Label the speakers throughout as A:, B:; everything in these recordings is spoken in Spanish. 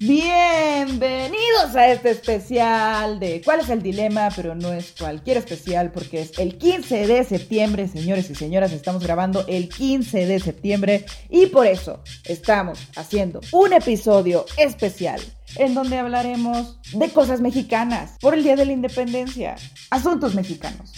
A: Bienvenidos a este especial de ¿Cuál es el dilema? Pero no es cualquier especial porque es el 15 de septiembre, señores y señoras, estamos grabando el 15 de septiembre y por eso estamos haciendo un episodio especial en donde hablaremos de cosas mexicanas por el Día de la Independencia, asuntos mexicanos.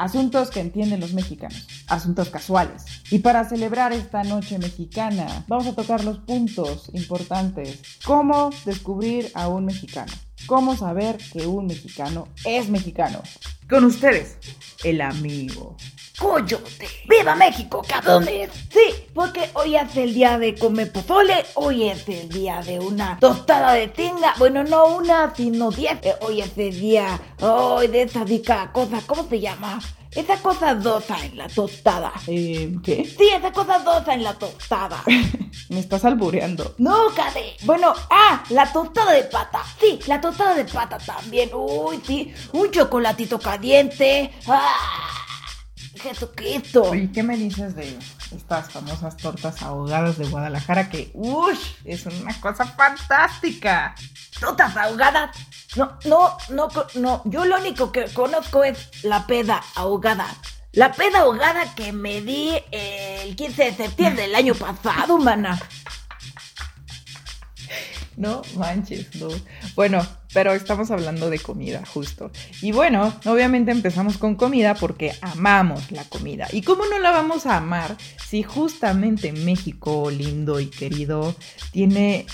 A: Asuntos que entienden los mexicanos, asuntos casuales. Y para celebrar esta noche mexicana, vamos a tocar los puntos importantes. ¿Cómo descubrir a un mexicano? ¿Cómo saber que un mexicano es mexicano? Con ustedes, el amigo.
B: Coyote. ¡Viva México, cabrones! Sí, porque hoy es el día de comer pozole, hoy es el día de una tostada de tinga. Bueno, no una, sino diez. Eh, hoy es el día, hoy de esa rica cosa, ¿cómo se llama? Esa cosa dosa en la tostada.
A: Eh, ¿Qué?
B: Sí, esa cosa dosa en la tostada.
A: Me estás albureando.
B: No, Cade. Bueno, ah, la tostada de pata. Sí, la tostada de pata también. Uy, sí, un chocolatito caliente. Ah. Jesucristo.
A: ¿Y qué me dices de estas famosas tortas ahogadas de Guadalajara? Que, uff, es una cosa fantástica.
B: ¿Tortas ahogadas? No, no, no, no. Yo lo único que conozco es la peda ahogada. La peda ahogada que me di el 15 de septiembre del año pasado, mana.
A: No manches, no. Bueno, pero estamos hablando de comida, justo. Y bueno, obviamente empezamos con comida porque amamos la comida. ¿Y cómo no la vamos a amar si justamente México, lindo y querido, tiene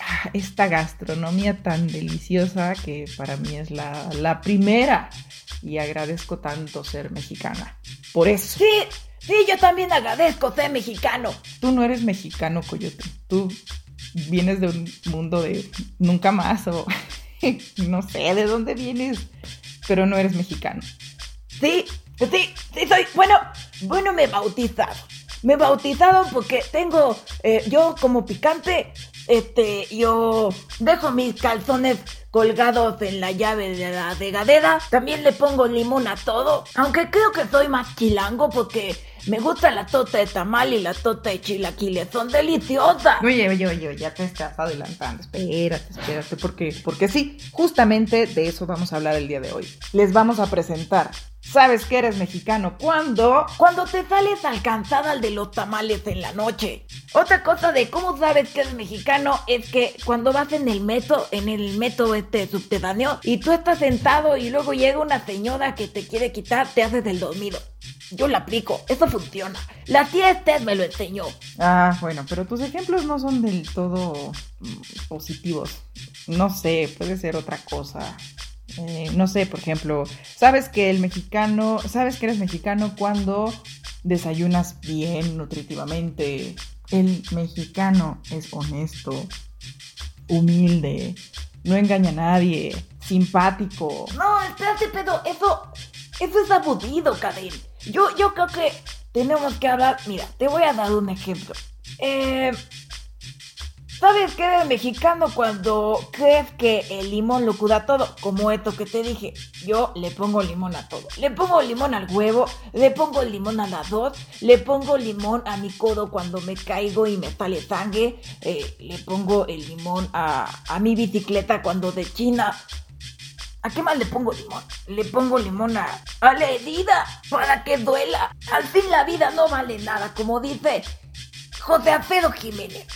A: ah, esta gastronomía tan deliciosa que para mí es la, la primera? Y agradezco tanto ser mexicana. Por eso.
B: Sí, sí, yo también agradezco ser mexicano.
A: Tú no eres mexicano, Coyote. Tú vienes de un mundo de nunca más o no sé de dónde vienes, pero no eres mexicano.
B: Sí, sí, sí soy. Bueno, bueno, me he bautizado. Me he bautizado porque tengo, eh, yo como picante, este, yo dejo mis calzones colgados en la llave de la regadera. También le pongo limón a todo. Aunque creo que soy más chilango porque me gusta la tota de tamal y la tota de chilaquiles. Son deliciosas.
A: Oye, oye, oye, ya te estás adelantando. Espérate, espérate, porque, porque sí, justamente de eso vamos a hablar el día de hoy. Les vamos a presentar ¿Sabes que eres mexicano cuando?
B: Cuando te sales alcanzada al de los tamales en la noche. Otra cosa de cómo sabes que eres mexicano es que cuando vas en el metro, en el metro este subterráneo, y tú estás sentado y luego llega una señora que te quiere quitar, te haces del dormido. Yo la aplico, eso funciona. La tía Esther me lo enseñó.
A: Ah, bueno, pero tus ejemplos no son del todo mm, positivos. No sé, puede ser otra cosa. Eh, no sé, por ejemplo, sabes que el mexicano, sabes que eres mexicano cuando desayunas bien nutritivamente. El mexicano es honesto, humilde, no engaña a nadie, simpático.
B: No, espérate, pero eso, eso es aburrido, Karen. Yo, yo creo que tenemos que hablar. Mira, te voy a dar un ejemplo. Eh, ¿Sabes qué eres mexicano cuando crees que el limón lo cura todo? Como esto que te dije. Yo le pongo limón a todo. Le pongo limón al huevo, le pongo limón a la dos, le pongo limón a mi codo cuando me caigo y me sale sangre, eh, le pongo el limón a, a mi bicicleta cuando de China. ¿A qué más le pongo limón? Le pongo limón a, la herida para que duela. Al fin la vida no vale nada, como dice José Alfredo Jiménez.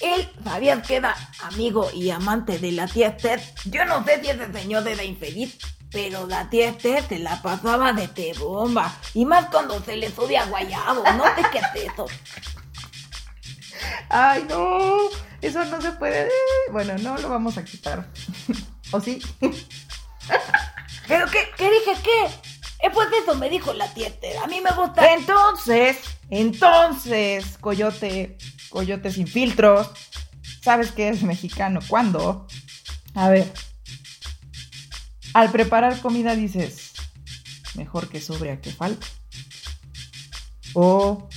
B: Él sabía que era amigo y amante de la tía Esther. Yo no sé si ese señor era infeliz, pero la tía Esther se la pasaba de te bomba. Y más cuando se le sube a guayabo. No sé qué es eso.
A: Ay, no. Eso no se puede. Bueno, no lo vamos a quitar. ¿O sí?
B: ¿Pero qué, qué dije qué? Eh, pues eso me dijo la Esther. A mí me gusta.
A: Entonces, entonces, Coyote, Coyote sin filtros. ¿Sabes que es mexicano? ¿Cuándo? A ver. Al preparar comida dices, mejor que sobre a que falta. O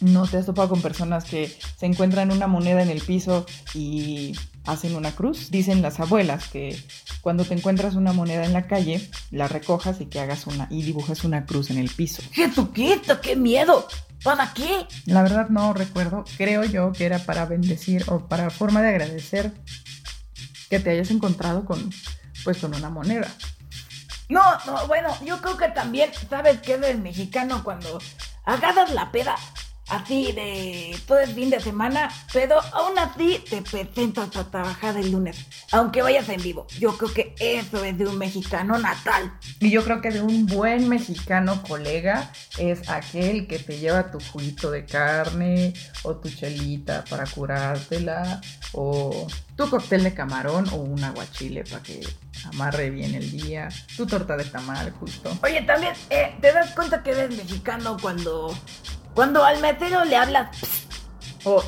A: no te has topado con personas que se encuentran una moneda en el piso y hacen una cruz. Dicen las abuelas que cuando te encuentras una moneda en la calle, la recojas y que hagas una y dibujes una cruz en el piso.
B: Jesucristo, qué miedo. ¿Para qué?
A: La verdad no recuerdo. Creo yo que era para bendecir o para forma de agradecer que te hayas encontrado con, pues, con una moneda.
B: No, no, bueno, yo creo que también, ¿sabes qué es mexicano cuando agarras la peda así de todo el fin de semana, pero aún así te presentas a trabajar el lunes, aunque vayas en vivo. Yo creo que eso es de un mexicano natal.
A: Y yo creo que de un buen mexicano colega es aquel que te lleva tu juguito de carne o tu chelita para curártela o tu cóctel de camarón o un aguachile para que amarre bien el día, tu torta de tamal justo.
B: Oye, también, eh, ¿te das cuenta que eres mexicano cuando cuando al metero le hablas o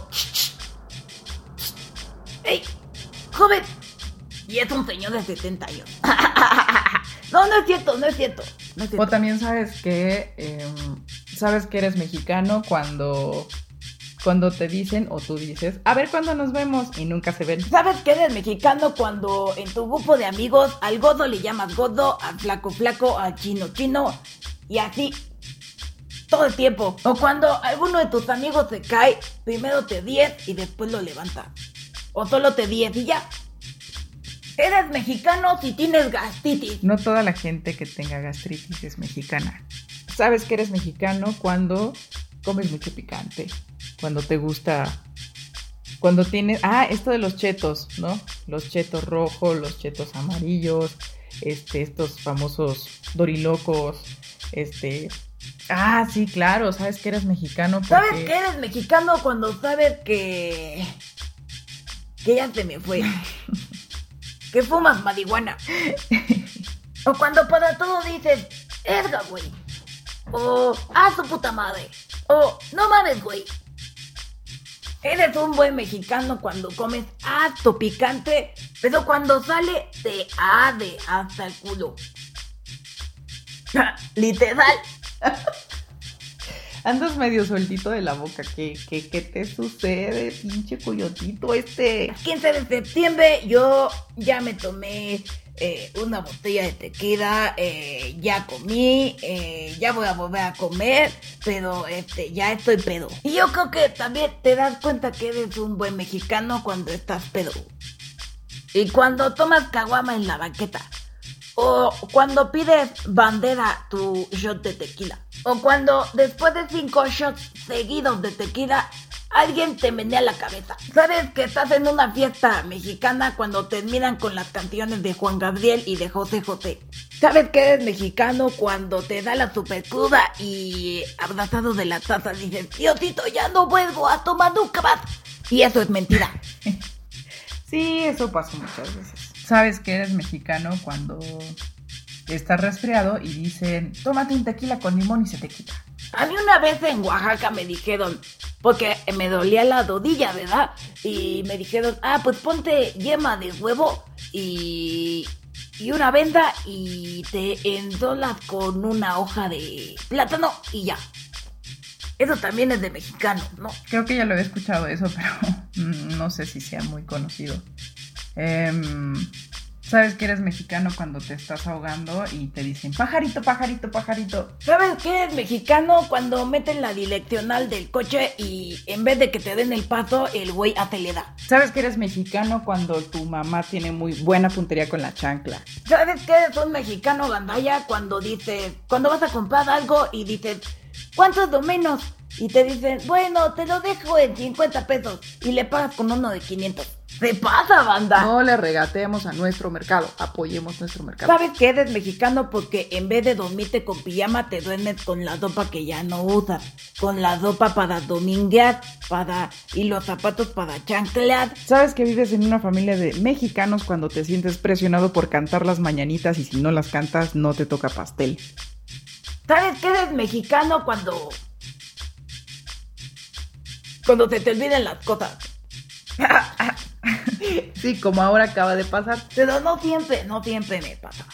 B: ¡Ey! ¡Joven! Y es un señor de 70 años. no, no es cierto, no es cierto. No es cierto.
A: O también sabes que em, sabes que eres mexicano cuando cuando te dicen o tú dices, a ver cuándo nos vemos y nunca se ven.
B: ¿Sabes que eres mexicano cuando en tu grupo de amigos al godo le llamas godo, al flaco flaco, al chino chino y así todo el tiempo. O cuando alguno de tus amigos se cae, primero te 10 y después lo levanta. O solo te 10 y ya. Eres mexicano si tienes gastritis.
A: No toda la gente que tenga gastritis es mexicana. Sabes que eres mexicano cuando comes mucho picante, cuando te gusta, cuando tienes, ah, esto de los chetos, ¿no? Los chetos rojos, los chetos amarillos, este, estos famosos dorilocos, este, Ah, sí, claro, sabes que eres mexicano.
B: ¿Sabes que eres mexicano cuando sabes que. que ya se me fue? que fumas marihuana. o cuando para todo dices, erga, güey. O, ah, su puta madre. O, no mames, güey. Eres un buen mexicano cuando comes harto picante, pero cuando sale te ade hasta el culo. Literal.
A: Andas medio sueltito de la boca. ¿Qué, qué, qué te sucede, pinche coyotito este?
B: 15 de septiembre yo ya me tomé eh, una botella de tequila, eh, ya comí, eh, ya voy a volver a comer, pero este, ya estoy pedo. Y yo creo que también te das cuenta que eres un buen mexicano cuando estás pedo. Y cuando tomas caguama en la banqueta. O cuando pides bandera tu shot de tequila. O cuando después de cinco shots seguidos de tequila, alguien te menea la cabeza. ¿Sabes que estás en una fiesta mexicana cuando terminan con las canciones de Juan Gabriel y de José José? ¿Sabes que eres mexicano cuando te da la super cruda y abrazado de la taza dices, Diosito, ya no vuelvo a tomar nunca más? Y eso es mentira.
A: sí, eso pasó muchas veces sabes que eres mexicano cuando estás resfriado y dicen, tómate un tequila con limón y se te quita.
B: A mí una vez en Oaxaca me dijeron, porque me dolía la dodilla, ¿verdad? Y me dijeron, ah, pues ponte yema de huevo y, y una venda y te endolas con una hoja de plátano y ya. Eso también es de mexicano, ¿no?
A: Creo que ya lo había escuchado eso, pero no sé si sea muy conocido. Em, Sabes que eres mexicano cuando te estás ahogando y te dicen pajarito, pajarito, pajarito.
B: ¿Sabes que eres mexicano cuando meten la direccional del coche y en vez de que te den el paso, el güey acelera?
A: ¿Sabes que eres mexicano cuando tu mamá tiene muy buena puntería con la chancla?
B: ¿Sabes que eres un mexicano gandaya cuando dices, cuando vas a comprar algo y dices, ¿cuánto es lo menos? Y te dicen, bueno, te lo dejo en 50 pesos y le pagas con uno de 500. ¿Qué pasa, banda?
A: No le regateemos a nuestro mercado, apoyemos nuestro mercado.
B: ¿Sabes que eres mexicano? Porque en vez de dormirte con pijama, te duermes con la ropa que ya no usas. Con la ropa para dominguear, para... y los zapatos para chanclear.
A: ¿Sabes que vives en una familia de mexicanos cuando te sientes presionado por cantar las mañanitas y si no las cantas no te toca pastel?
B: ¿Sabes que eres mexicano cuando... cuando se te olviden las cosas?
A: sí, como ahora acaba de pasar.
B: Pero no siempre, no siempre me pasa.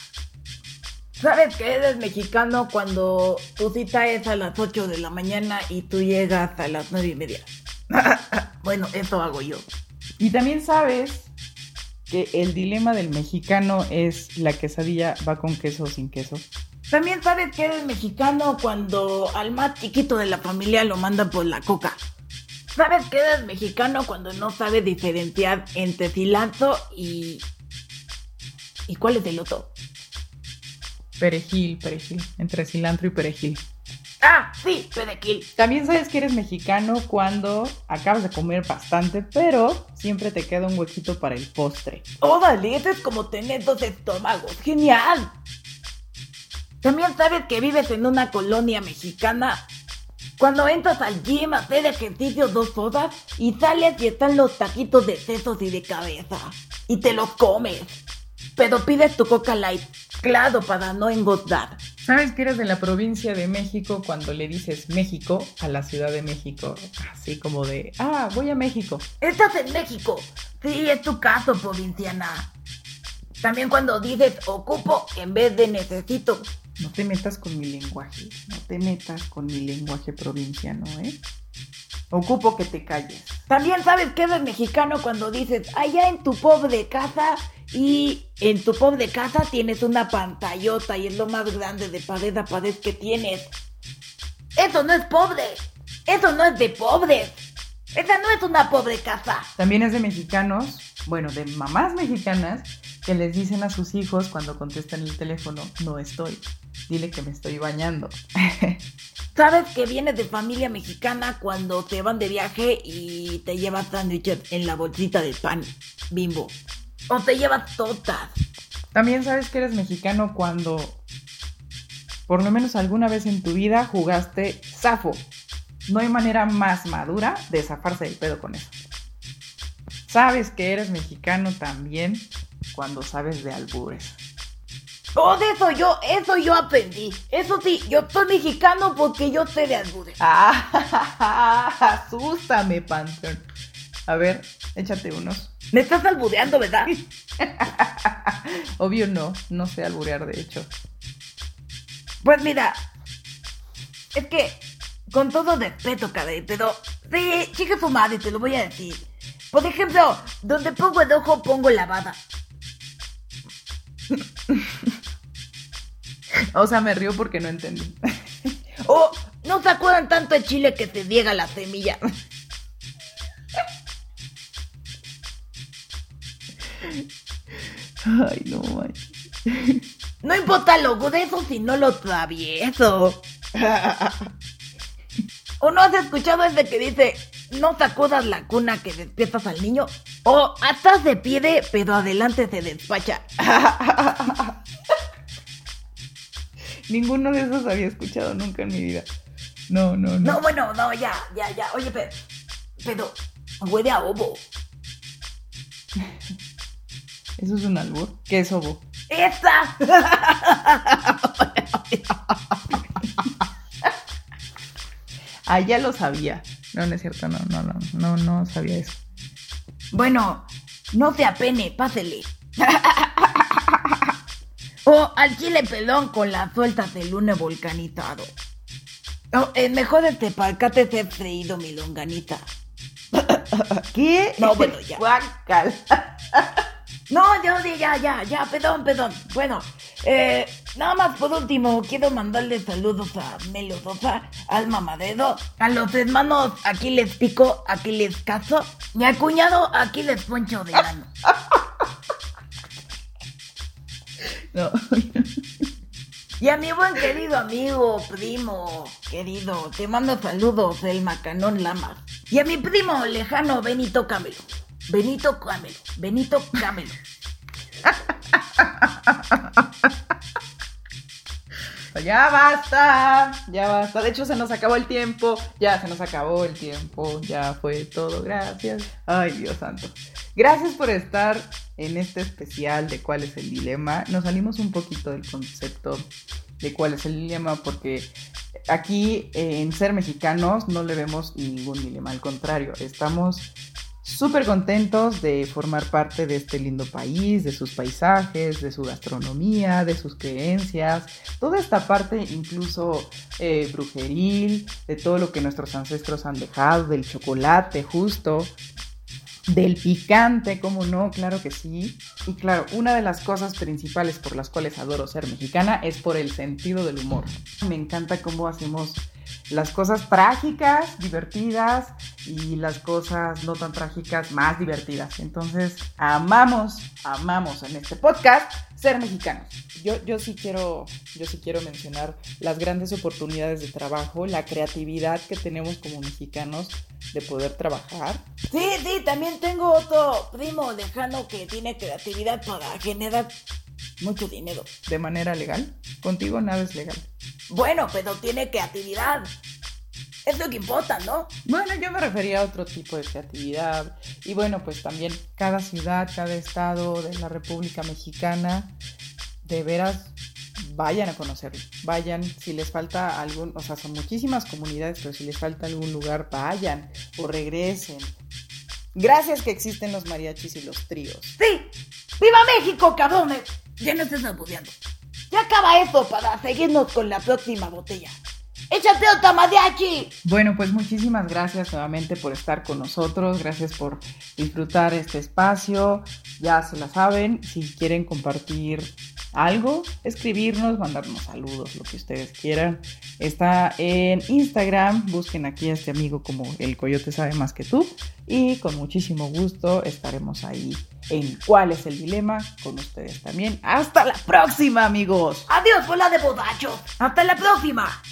B: ¿Sabes que eres mexicano cuando tu cita es a las 8 de la mañana y tú llegas a las 9 y media? bueno, eso hago yo.
A: Y también sabes que el dilema del mexicano es la quesadilla va con queso o sin queso.
B: También sabes que eres mexicano cuando al más chiquito de la familia lo mandan por la coca. ¿Sabes que eres mexicano cuando no sabes diferenciar entre cilantro y ¿Y cuál es el otro?
A: Perejil, perejil. Entre cilantro y perejil.
B: Ah, sí, perejil.
A: También sabes que eres mexicano cuando acabas de comer bastante, pero siempre te queda un huequito para el postre.
B: Órale, eso es como tener dos estómagos. ¡Genial! También sabes que vives en una colonia mexicana. Cuando entras al gym a hacer ejercicio dos horas y sales y están los taquitos de sesos y de cabeza. Y te los comes. Pero pides tu coca light, claro, para no engordar.
A: ¿Sabes que eres de la provincia de México cuando le dices México a la Ciudad de México? Así como de, ah, voy a México.
B: Estás en México. Sí, es tu caso, provinciana. También cuando dices ocupo en vez de necesito.
A: No te metas con mi lenguaje, no te metas con mi lenguaje provinciano, ¿eh? Ocupo que te calles.
B: También sabes que eres mexicano cuando dices allá en tu pobre casa y en tu pobre casa tienes una pantallota y es lo más grande de pared a pared que tienes. Eso no es pobre. Eso no es de pobres. Esa no es una pobre casa.
A: También es de mexicanos, bueno, de mamás mexicanas que les dicen a sus hijos cuando contestan el teléfono, no estoy. Dile que me estoy bañando.
B: Sabes que vienes de familia mexicana cuando te van de viaje y te llevas sándwiches en la bolsita de pan, bimbo. O te llevas totas.
A: También sabes que eres mexicano cuando, por lo menos alguna vez en tu vida, jugaste zafo. No hay manera más madura de zafarse del pedo con eso. Sabes que eres mexicano también cuando sabes de albures.
B: Oh, de eso yo, eso yo aprendí. Eso sí, yo soy mexicano porque yo sé de albures.
A: Ah, asústame, Panther. A ver, échate unos.
B: Me estás albureando, ¿verdad?
A: Obvio no, no sé alburear de hecho.
B: Pues mira, es que con todo respeto, cabrón, pero sí, chica su madre, te lo voy a decir. Por ejemplo, donde pongo el ojo, pongo la baba.
A: O sea, me río porque no entendí.
B: Oh, no se acuerdan tanto de chile que te diega la semilla.
A: Ay, no manches.
B: No importa lo grueso si no lo travieso. ¿O no has escuchado ese que dice, no sacudas la cuna que despiertas al niño? O atrás se pide, pero adelante se despacha.
A: Ninguno de esos había escuchado nunca en mi vida. No, no, no.
B: No, bueno, no, ya, ya, ya. Oye, pero, pero huele a ovo.
A: ¿Eso es un albur? ¿Qué es ovo?
B: ¡Esa!
A: Ah, ya lo sabía. No, no es cierto, no, no, no, no, no sabía eso.
B: Bueno, no se apene, pásele. O al chile pelón con las sueltas del lunes volcanizado. O es mejor este palcate ser freído mi longanita.
A: ¿Qué?
B: No, bueno, ya.
A: Guacal.
B: No, ya, ya, ya, ya, perdón, perdón. Bueno, eh, nada más por último, quiero mandarle saludos a Melo Sosa, al mamadero, a los hermanos aquí les pico, aquí les caso, y al cuñado aquí les poncho de mano.
A: No.
B: Y a mi buen querido amigo, primo, querido, te mando saludos del Macanón Lamas. Y a mi primo lejano Benito Camelo. Benito Camelo, Benito Camelo.
A: Ya basta, ya basta. De hecho, se nos acabó el tiempo. Ya se nos acabó el tiempo. Ya fue todo. Gracias. Ay, Dios santo. Gracias por estar en este especial de cuál es el dilema. Nos salimos un poquito del concepto de cuál es el dilema porque aquí eh, en ser mexicanos no le vemos ningún dilema. Al contrario, estamos súper contentos de formar parte de este lindo país, de sus paisajes, de su gastronomía, de sus creencias, toda esta parte incluso eh, brujeril, de todo lo que nuestros ancestros han dejado, del chocolate justo, del picante, ¿cómo no? Claro que sí. Y claro, una de las cosas principales por las cuales adoro ser mexicana es por el sentido del humor. Me encanta cómo hacemos las cosas trágicas, divertidas y las cosas no tan trágicas, más divertidas. Entonces, amamos, amamos en este podcast ser mexicanos. Yo, yo sí quiero, yo sí quiero mencionar las grandes oportunidades de trabajo, la creatividad que tenemos como mexicanos de poder trabajar.
B: Sí, sí, también tengo otro primo lejano que tiene creatividad para generar mucho dinero.
A: De manera legal. Contigo nada es legal.
B: Bueno, pero tiene creatividad. Es lo que importa, ¿no?
A: Bueno, yo me refería a otro tipo de creatividad. Y bueno, pues también cada ciudad, cada estado de la República Mexicana, de veras, vayan a conocerlo. Vayan, si les falta algún, o sea, son muchísimas comunidades, pero si les falta algún lugar, vayan o regresen. Gracias que existen los mariachis y los tríos.
B: ¡Sí! ¡Viva México, cabrones! Ya no estés abudeando. Ya acaba eso para seguirnos con la próxima botella. ¡Échate otra mariachi!
A: Bueno, pues muchísimas gracias nuevamente por estar con nosotros. Gracias por disfrutar este espacio. Ya se la saben. Si quieren compartir algo, escribirnos, mandarnos saludos, lo que ustedes quieran. Está en Instagram. Busquen aquí a este amigo como el Coyote sabe más que tú. Y con muchísimo gusto estaremos ahí en cuál es el dilema con ustedes también. Hasta la próxima, amigos.
B: Adiós, bola de bodacho. Hasta la próxima.